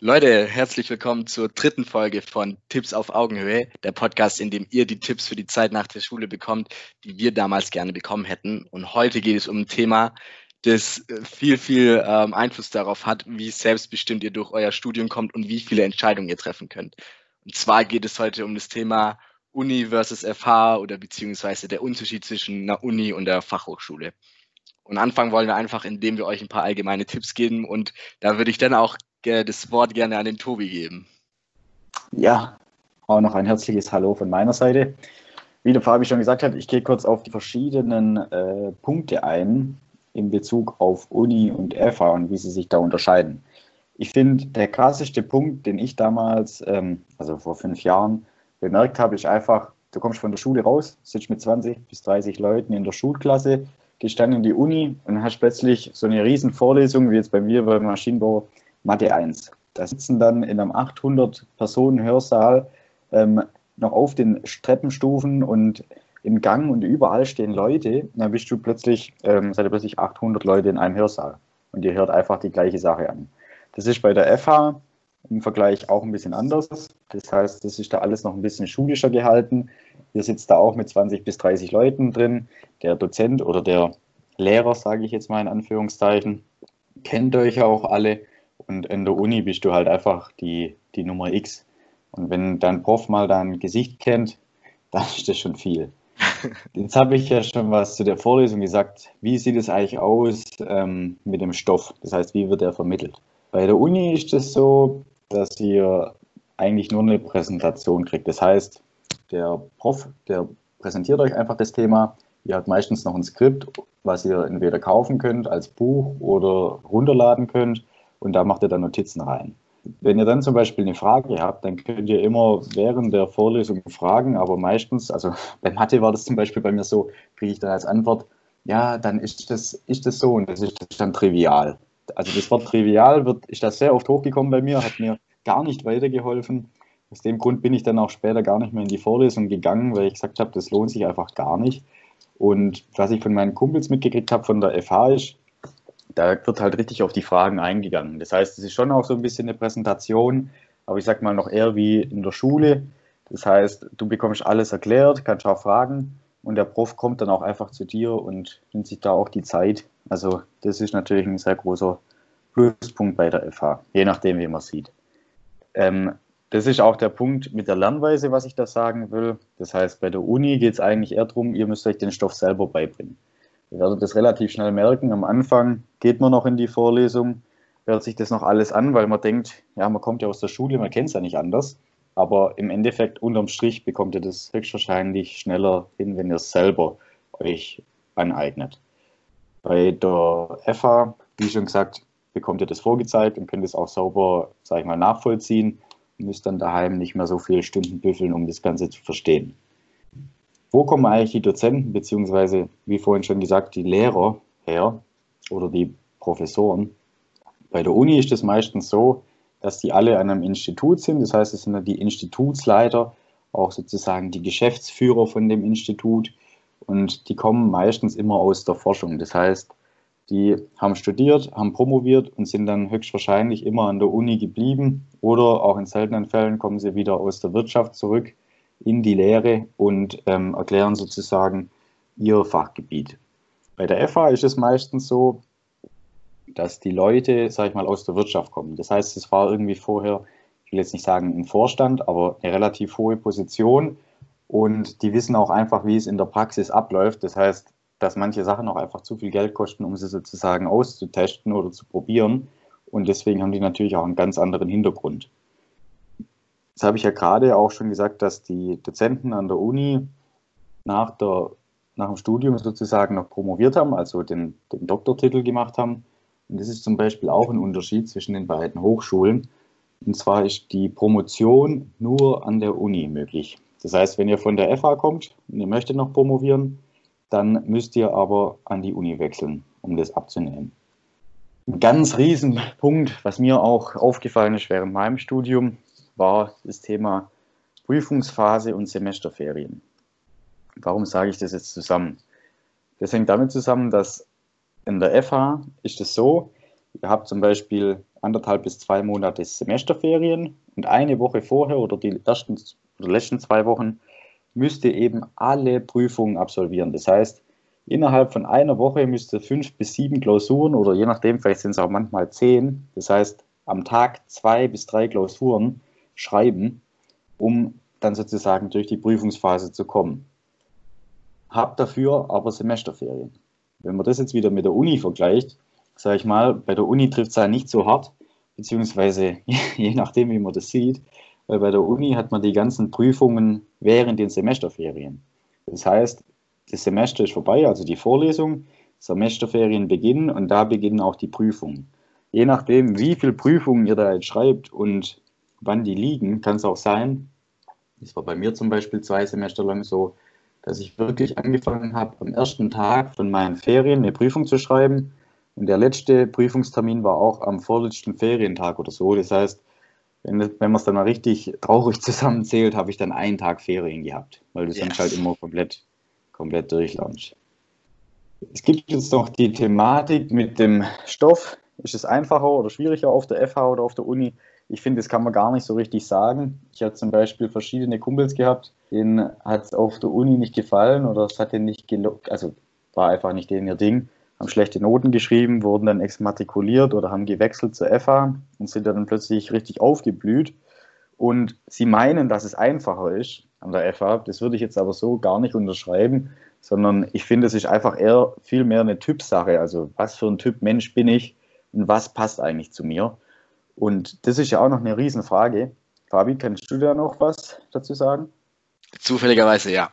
Leute, herzlich willkommen zur dritten Folge von Tipps auf Augenhöhe, der Podcast, in dem ihr die Tipps für die Zeit nach der Schule bekommt, die wir damals gerne bekommen hätten. Und heute geht es um ein Thema, das äh, viel, viel ähm, Einfluss darauf hat, wie selbstbestimmt ihr durch euer Studium kommt und wie viele Entscheidungen ihr treffen könnt. Und zwar geht es heute um das Thema Uni versus FH oder beziehungsweise der Unterschied zwischen einer Uni und der Fachhochschule. Und anfangen wollen wir einfach, indem wir euch ein paar allgemeine Tipps geben. Und da würde ich dann auch das Wort gerne an den Tobi geben. Ja, auch noch ein herzliches Hallo von meiner Seite. Wie der Fabi schon gesagt hat, ich gehe kurz auf die verschiedenen äh, Punkte ein in Bezug auf Uni und FH und wie sie sich da unterscheiden. Ich finde, der krasseste Punkt, den ich damals, ähm, also vor fünf Jahren, bemerkt habe, ist einfach, du kommst von der Schule raus, sitzt mit 20 bis 30 Leuten in der Schulklasse, gehst dann in die Uni und hast plötzlich so eine riesen Vorlesung, wie jetzt bei mir beim Maschinenbau, Mathe 1. Da sitzen dann in einem 800-Personen-Hörsaal ähm, noch auf den Treppenstufen und im Gang und überall stehen Leute. Dann bist du plötzlich, ähm, seid ihr plötzlich 800 Leute in einem Hörsaal und ihr hört einfach die gleiche Sache an. Das ist bei der FH im Vergleich auch ein bisschen anders. Das heißt, das ist da alles noch ein bisschen schulischer gehalten. Ihr sitzt da auch mit 20 bis 30 Leuten drin. Der Dozent oder der Lehrer, sage ich jetzt mal in Anführungszeichen, kennt euch auch alle und in der Uni bist du halt einfach die, die Nummer X. Und wenn dein Prof mal dein Gesicht kennt, dann ist das schon viel. Jetzt habe ich ja schon was zu der Vorlesung gesagt. Wie sieht es eigentlich aus ähm, mit dem Stoff? Das heißt, wie wird er vermittelt? Bei der Uni ist es so, dass ihr eigentlich nur eine Präsentation kriegt. Das heißt, der Prof, der präsentiert euch einfach das Thema. Ihr habt meistens noch ein Skript, was ihr entweder kaufen könnt als Buch oder runterladen könnt und da macht ihr dann Notizen rein. Wenn ihr dann zum Beispiel eine Frage habt, dann könnt ihr immer während der Vorlesung fragen, aber meistens, also bei Mathe war das zum Beispiel bei mir so, kriege ich dann als Antwort, ja, dann ist das, ist das so und das ist dann trivial. Also das Wort trivial wird, ist da sehr oft hochgekommen bei mir, hat mir gar nicht weitergeholfen. Aus dem Grund bin ich dann auch später gar nicht mehr in die Vorlesung gegangen, weil ich gesagt habe, das lohnt sich einfach gar nicht. Und was ich von meinen Kumpels mitgekriegt habe von der FH ist, da wird halt richtig auf die Fragen eingegangen. Das heißt, es ist schon auch so ein bisschen eine Präsentation, aber ich sag mal noch eher wie in der Schule. Das heißt, du bekommst alles erklärt, kannst auch fragen und der Prof kommt dann auch einfach zu dir und nimmt sich da auch die Zeit. Also das ist natürlich ein sehr großer Pluspunkt bei der FH, je nachdem, wie man sieht. Ähm, das ist auch der Punkt mit der Lernweise, was ich da sagen will. Das heißt, bei der Uni geht es eigentlich eher darum, ihr müsst euch den Stoff selber beibringen. Ihr werdet das relativ schnell merken. Am Anfang geht man noch in die Vorlesung, hört sich das noch alles an, weil man denkt, ja, man kommt ja aus der Schule, man kennt es ja nicht anders. Aber im Endeffekt, unterm Strich, bekommt ihr das höchstwahrscheinlich schneller hin, wenn ihr es selber euch aneignet. Bei der FA, wie schon gesagt, bekommt ihr das vorgezeigt und könnt es auch sauber, sage ich mal, nachvollziehen müsst dann daheim nicht mehr so viele Stunden büffeln, um das Ganze zu verstehen. Wo kommen eigentlich die Dozenten, beziehungsweise, wie vorhin schon gesagt, die Lehrer her oder die Professoren? Bei der Uni ist es meistens so, dass die alle an einem Institut sind. Das heißt, es sind dann die Institutsleiter, auch sozusagen die Geschäftsführer von dem Institut. Und die kommen meistens immer aus der Forschung. Das heißt, die haben studiert, haben promoviert und sind dann höchstwahrscheinlich immer an der Uni geblieben. Oder auch in seltenen Fällen kommen sie wieder aus der Wirtschaft zurück in die Lehre und ähm, erklären sozusagen ihr Fachgebiet. Bei der FH ist es meistens so, dass die Leute, sag ich mal, aus der Wirtschaft kommen. Das heißt, es war irgendwie vorher, ich will jetzt nicht sagen ein Vorstand, aber eine relativ hohe Position und die wissen auch einfach, wie es in der Praxis abläuft. Das heißt, dass manche Sachen auch einfach zu viel Geld kosten, um sie sozusagen auszutesten oder zu probieren. Und deswegen haben die natürlich auch einen ganz anderen Hintergrund. Jetzt habe ich ja gerade auch schon gesagt, dass die Dozenten an der Uni nach, der, nach dem Studium sozusagen noch promoviert haben, also den, den Doktortitel gemacht haben. Und das ist zum Beispiel auch ein Unterschied zwischen den beiden Hochschulen. Und zwar ist die Promotion nur an der Uni möglich. Das heißt, wenn ihr von der FH kommt und ihr möchtet noch promovieren, dann müsst ihr aber an die Uni wechseln, um das abzunehmen. Ein ganz riesen Punkt, was mir auch aufgefallen ist während meinem Studium, war das Thema Prüfungsphase und Semesterferien. Warum sage ich das jetzt zusammen? Das hängt damit zusammen, dass in der FH ist es so, ihr habt zum Beispiel anderthalb bis zwei Monate Semesterferien und eine Woche vorher oder die ersten oder letzten zwei Wochen müsste eben alle Prüfungen absolvieren. Das heißt, innerhalb von einer Woche müsste fünf bis sieben Klausuren oder je nachdem, vielleicht sind es auch manchmal zehn, das heißt am Tag zwei bis drei Klausuren schreiben, um dann sozusagen durch die Prüfungsphase zu kommen. Hab dafür aber Semesterferien. Wenn man das jetzt wieder mit der Uni vergleicht, sage ich mal, bei der Uni trifft es ja nicht so hart, beziehungsweise je nachdem, wie man das sieht, weil bei der Uni hat man die ganzen Prüfungen während den Semesterferien. Das heißt, das Semester ist vorbei, also die Vorlesung, Semesterferien beginnen und da beginnen auch die Prüfungen. Je nachdem, wie viele Prüfungen ihr da jetzt schreibt und wann die liegen, kann es auch sein, das war bei mir zum Beispiel zwei Semester lang so, dass ich wirklich angefangen habe, am ersten Tag von meinen Ferien eine Prüfung zu schreiben. Und der letzte Prüfungstermin war auch am vorletzten Ferientag oder so. Das heißt, wenn, wenn man es dann mal richtig traurig zusammenzählt, habe ich dann einen Tag Ferien gehabt, weil du yes. sonst halt immer komplett, komplett durchlaunchst. Es gibt jetzt noch die Thematik mit dem Stoff. Ist es einfacher oder schwieriger auf der FH oder auf der Uni? Ich finde, das kann man gar nicht so richtig sagen. Ich habe zum Beispiel verschiedene Kumpels gehabt, denen hat es auf der Uni nicht gefallen oder es hat denen nicht gelockt, also war einfach nicht denen ihr Ding, haben schlechte Noten geschrieben, wurden dann exmatrikuliert oder haben gewechselt zur FH und sind dann plötzlich richtig aufgeblüht. Und sie meinen, dass es einfacher ist an der FH. Das würde ich jetzt aber so gar nicht unterschreiben, sondern ich finde, es ist einfach eher viel mehr eine Typsache. Also was für ein Typ Mensch bin ich und was passt eigentlich zu mir? Und das ist ja auch noch eine Riesenfrage. Fabi, kannst du da noch was dazu sagen? Zufälligerweise ja.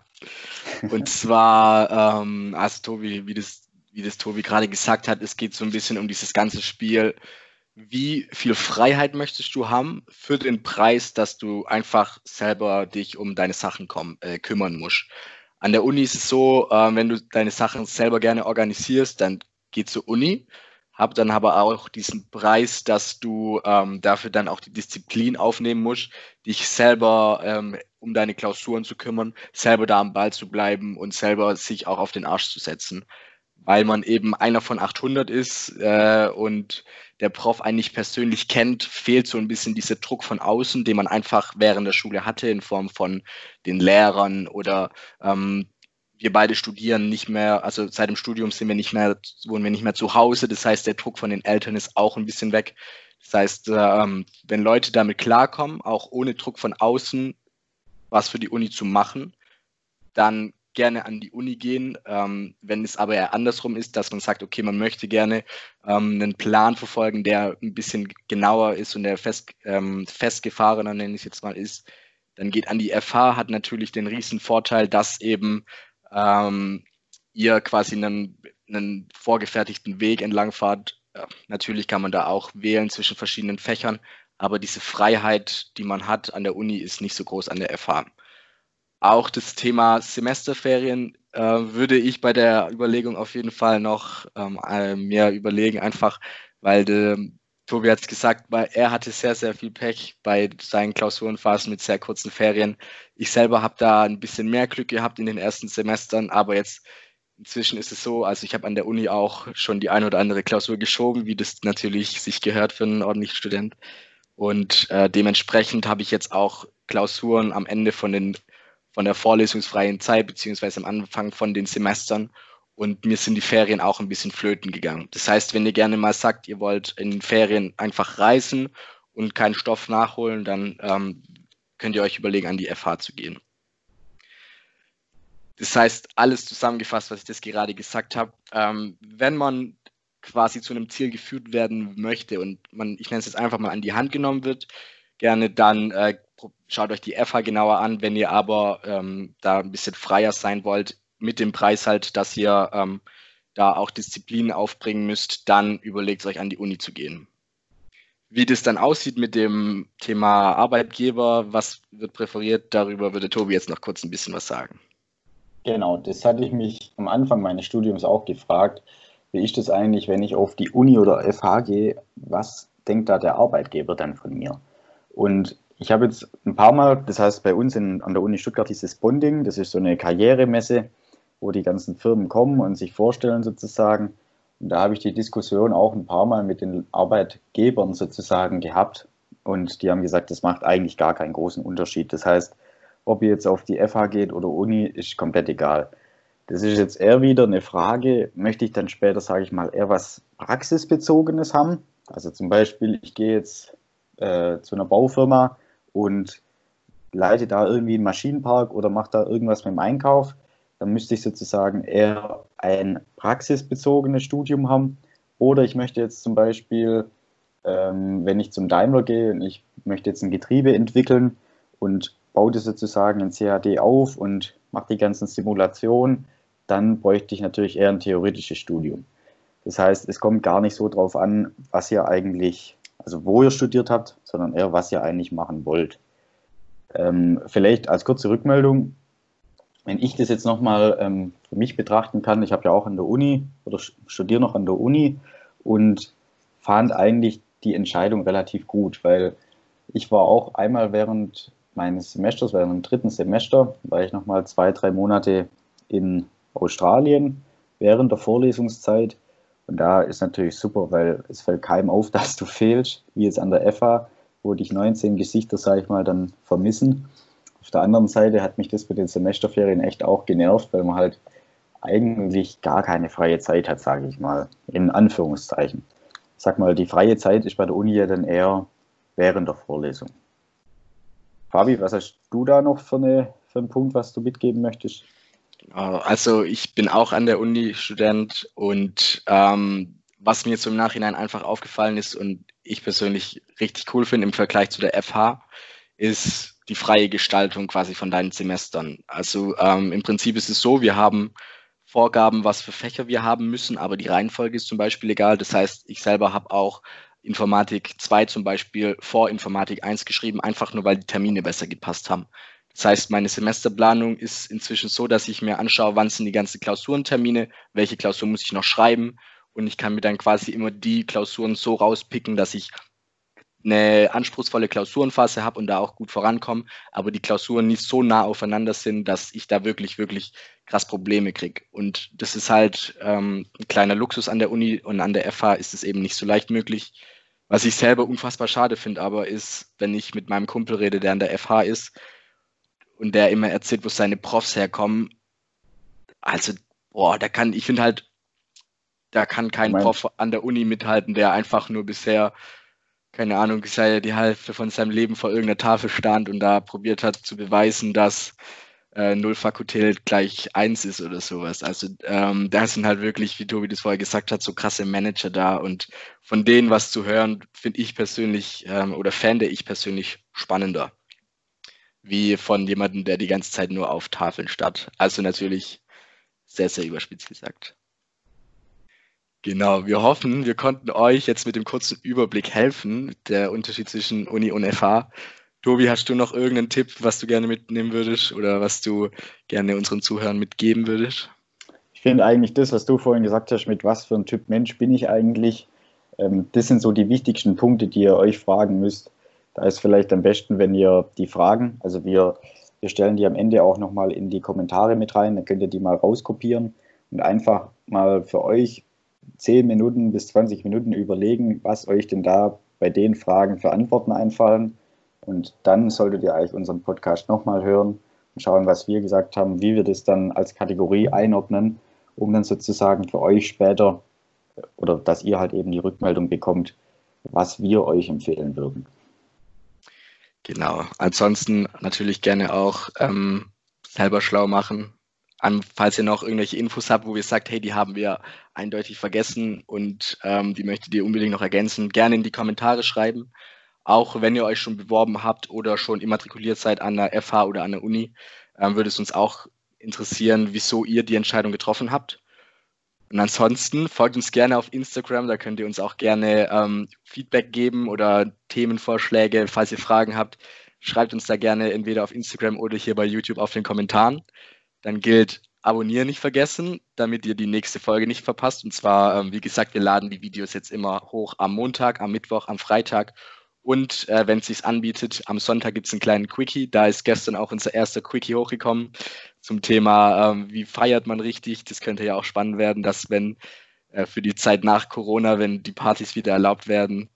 Und zwar, ähm, also Tobi, wie das, wie das Tobi gerade gesagt hat, es geht so ein bisschen um dieses ganze Spiel. Wie viel Freiheit möchtest du haben für den Preis, dass du einfach selber dich um deine Sachen komm, äh, kümmern musst? An der Uni ist es so, äh, wenn du deine Sachen selber gerne organisierst, dann geh zur Uni habe dann aber auch diesen Preis, dass du ähm, dafür dann auch die Disziplin aufnehmen musst, dich selber ähm, um deine Klausuren zu kümmern, selber da am Ball zu bleiben und selber sich auch auf den Arsch zu setzen, weil man eben einer von 800 ist äh, und der Prof eigentlich persönlich kennt, fehlt so ein bisschen dieser Druck von außen, den man einfach während der Schule hatte in Form von den Lehrern oder ähm, wir beide studieren nicht mehr, also seit dem Studium sind wir nicht mehr, wohnen wir nicht mehr zu Hause. Das heißt, der Druck von den Eltern ist auch ein bisschen weg. Das heißt, ähm, wenn Leute damit klarkommen, auch ohne Druck von außen was für die Uni zu machen, dann gerne an die Uni gehen. Ähm, wenn es aber eher andersrum ist, dass man sagt, okay, man möchte gerne ähm, einen Plan verfolgen, der ein bisschen genauer ist und der fest, ähm, festgefahrener, nenne ich es jetzt mal, ist, dann geht an die FH, hat natürlich den riesen Vorteil, dass eben ähm, ihr quasi einen, einen vorgefertigten Weg entlang fahrt. Ja, natürlich kann man da auch wählen zwischen verschiedenen Fächern, aber diese Freiheit, die man hat an der Uni, ist nicht so groß an der FH. Auch das Thema Semesterferien äh, würde ich bei der Überlegung auf jeden Fall noch ähm, äh, mehr überlegen, einfach weil de, Tobi hat es gesagt, weil er hatte sehr, sehr viel Pech bei seinen Klausurenphasen mit sehr kurzen Ferien. Ich selber habe da ein bisschen mehr Glück gehabt in den ersten Semestern, aber jetzt inzwischen ist es so, also ich habe an der Uni auch schon die ein oder andere Klausur geschoben, wie das natürlich sich gehört für einen ordentlichen Student. Und äh, dementsprechend habe ich jetzt auch Klausuren am Ende von, den, von der vorlesungsfreien Zeit, beziehungsweise am Anfang von den Semestern und mir sind die Ferien auch ein bisschen flöten gegangen. Das heißt, wenn ihr gerne mal sagt, ihr wollt in Ferien einfach reisen und keinen Stoff nachholen, dann ähm, könnt ihr euch überlegen, an die FH zu gehen. Das heißt, alles zusammengefasst, was ich das gerade gesagt habe, ähm, wenn man quasi zu einem Ziel geführt werden möchte und man, ich nenne es jetzt einfach mal an die Hand genommen wird, gerne dann äh, schaut euch die FH genauer an. Wenn ihr aber ähm, da ein bisschen freier sein wollt, mit dem Preis halt, dass ihr ähm, da auch Disziplinen aufbringen müsst, dann überlegt euch an die Uni zu gehen. Wie das dann aussieht mit dem Thema Arbeitgeber, was wird präferiert, darüber würde Tobi jetzt noch kurz ein bisschen was sagen. Genau, das hatte ich mich am Anfang meines Studiums auch gefragt. Wie ist das eigentlich, wenn ich auf die Uni oder FH gehe? Was denkt da der Arbeitgeber dann von mir? Und ich habe jetzt ein paar Mal, das heißt bei uns in, an der Uni Stuttgart dieses Bonding, das ist so eine Karrieremesse, wo die ganzen Firmen kommen und sich vorstellen sozusagen. Und da habe ich die Diskussion auch ein paar Mal mit den Arbeitgebern sozusagen gehabt. Und die haben gesagt, das macht eigentlich gar keinen großen Unterschied. Das heißt, ob ihr jetzt auf die FH geht oder Uni, ist komplett egal. Das ist jetzt eher wieder eine Frage, möchte ich dann später, sage ich mal, eher was Praxisbezogenes haben? Also zum Beispiel, ich gehe jetzt äh, zu einer Baufirma und leite da irgendwie einen Maschinenpark oder mache da irgendwas mit dem Einkauf dann müsste ich sozusagen eher ein praxisbezogenes Studium haben. Oder ich möchte jetzt zum Beispiel, ähm, wenn ich zum Daimler gehe und ich möchte jetzt ein Getriebe entwickeln und baue das sozusagen in CAD auf und mache die ganzen Simulationen, dann bräuchte ich natürlich eher ein theoretisches Studium. Das heißt, es kommt gar nicht so drauf an, was ihr eigentlich, also wo ihr studiert habt, sondern eher, was ihr eigentlich machen wollt. Ähm, vielleicht als kurze Rückmeldung, wenn ich das jetzt nochmal ähm, für mich betrachten kann, ich habe ja auch an der Uni oder studiere noch an der Uni und fand eigentlich die Entscheidung relativ gut, weil ich war auch einmal während meines Semesters, während dem dritten Semester, war ich nochmal zwei, drei Monate in Australien während der Vorlesungszeit. Und da ist natürlich super, weil es fällt keinem auf, dass du fehlst, wie jetzt an der FA, wo dich 19 Gesichter, sage ich mal, dann vermissen. Auf der anderen Seite hat mich das mit den Semesterferien echt auch genervt, weil man halt eigentlich gar keine freie Zeit hat, sage ich mal, in Anführungszeichen. Ich sag mal, die freie Zeit ist bei der Uni ja dann eher während der Vorlesung. Fabi, was hast du da noch für, eine, für einen Punkt, was du mitgeben möchtest? Also ich bin auch an der Uni Student und ähm, was mir im Nachhinein einfach aufgefallen ist und ich persönlich richtig cool finde im Vergleich zu der FH, ist die freie Gestaltung quasi von deinen Semestern. Also ähm, im Prinzip ist es so, wir haben Vorgaben, was für Fächer wir haben müssen, aber die Reihenfolge ist zum Beispiel egal. Das heißt, ich selber habe auch Informatik 2 zum Beispiel vor Informatik 1 geschrieben, einfach nur weil die Termine besser gepasst haben. Das heißt, meine Semesterplanung ist inzwischen so, dass ich mir anschaue, wann sind die ganzen Klausurentermine, welche Klausur muss ich noch schreiben und ich kann mir dann quasi immer die Klausuren so rauspicken, dass ich eine anspruchsvolle Klausurenphase habe und da auch gut vorankomme, aber die Klausuren nicht so nah aufeinander sind, dass ich da wirklich, wirklich krass Probleme kriege. Und das ist halt ähm, ein kleiner Luxus an der Uni und an der FH ist es eben nicht so leicht möglich. Was ich selber unfassbar schade finde, aber ist, wenn ich mit meinem Kumpel rede, der an der FH ist und der immer erzählt, wo seine Profs herkommen. Also, boah, da kann, ich finde halt, da kann kein Prof an der Uni mithalten, der einfach nur bisher keine Ahnung, sei die Hälfte von seinem Leben vor irgendeiner Tafel stand und da probiert hat zu beweisen, dass äh, Null Fakultät gleich eins ist oder sowas. Also ähm, da sind halt wirklich, wie Tobi das vorher gesagt hat, so krasse Manager da und von denen was zu hören, finde ich persönlich ähm, oder fände ich persönlich spannender, wie von jemandem, der die ganze Zeit nur auf Tafeln statt. Also natürlich sehr, sehr überspitzt gesagt. Genau, wir hoffen, wir konnten euch jetzt mit dem kurzen Überblick helfen, der Unterschied zwischen Uni und FH. Tobi, hast du noch irgendeinen Tipp, was du gerne mitnehmen würdest oder was du gerne unseren Zuhörern mitgeben würdest? Ich finde eigentlich das, was du vorhin gesagt hast, mit was für ein Typ Mensch bin ich eigentlich, ähm, das sind so die wichtigsten Punkte, die ihr euch fragen müsst. Da ist vielleicht am besten, wenn ihr die Fragen, also wir, wir stellen die am Ende auch nochmal in die Kommentare mit rein, dann könnt ihr die mal rauskopieren und einfach mal für euch 10 Minuten bis 20 Minuten überlegen, was euch denn da bei den Fragen für Antworten einfallen. Und dann solltet ihr eigentlich unseren Podcast nochmal hören und schauen, was wir gesagt haben, wie wir das dann als Kategorie einordnen, um dann sozusagen für euch später oder dass ihr halt eben die Rückmeldung bekommt, was wir euch empfehlen würden. Genau. Ansonsten natürlich gerne auch ähm, selber schlau machen, an, falls ihr noch irgendwelche Infos habt, wo ihr sagt, hey, die haben wir eindeutig vergessen und ähm, die möchtet ihr unbedingt noch ergänzen, gerne in die Kommentare schreiben. Auch wenn ihr euch schon beworben habt oder schon immatrikuliert seid an der FH oder an der Uni, ähm, würde es uns auch interessieren, wieso ihr die Entscheidung getroffen habt. Und ansonsten folgt uns gerne auf Instagram, da könnt ihr uns auch gerne ähm, Feedback geben oder Themenvorschläge, falls ihr Fragen habt. Schreibt uns da gerne entweder auf Instagram oder hier bei YouTube auf den Kommentaren. Dann gilt Abonnieren nicht vergessen, damit ihr die nächste Folge nicht verpasst. Und zwar, ähm, wie gesagt, wir laden die Videos jetzt immer hoch am Montag, am Mittwoch, am Freitag. Und äh, wenn es sich anbietet, am Sonntag gibt es einen kleinen Quickie. Da ist gestern auch unser erster Quickie hochgekommen zum Thema, ähm, wie feiert man richtig. Das könnte ja auch spannend werden, dass wenn äh, für die Zeit nach Corona, wenn die Partys wieder erlaubt werden,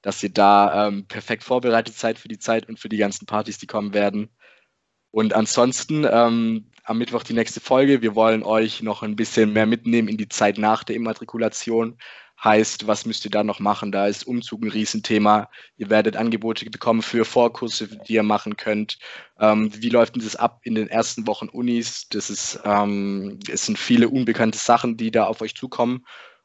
dass ihr da ähm, perfekt vorbereitet seid für die Zeit und für die ganzen Partys, die kommen werden. Und ansonsten ähm, am Mittwoch die nächste Folge. Wir wollen euch noch ein bisschen mehr mitnehmen in die Zeit nach der Immatrikulation. Heißt, was müsst ihr da noch machen? Da ist Umzug ein Riesenthema. Ihr werdet Angebote bekommen für Vorkurse, die ihr machen könnt. Ähm, wie läuft denn das ab in den ersten Wochen Unis? Das ist, ähm, es sind viele unbekannte Sachen, die da auf euch zukommen.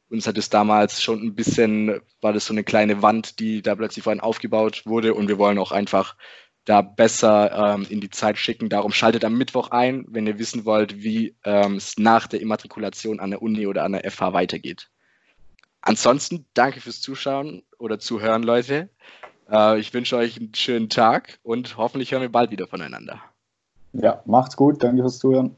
Uns hat es damals schon ein bisschen, war das so eine kleine Wand, die da plötzlich vorhin aufgebaut wurde und wir wollen auch einfach da besser ähm, in die Zeit schicken. Darum schaltet am Mittwoch ein, wenn ihr wissen wollt, wie ähm, es nach der Immatrikulation an der Uni oder an der FH weitergeht. Ansonsten danke fürs Zuschauen oder Zuhören, Leute. Äh, ich wünsche euch einen schönen Tag und hoffentlich hören wir bald wieder voneinander. Ja, macht's gut. Danke fürs Zuhören.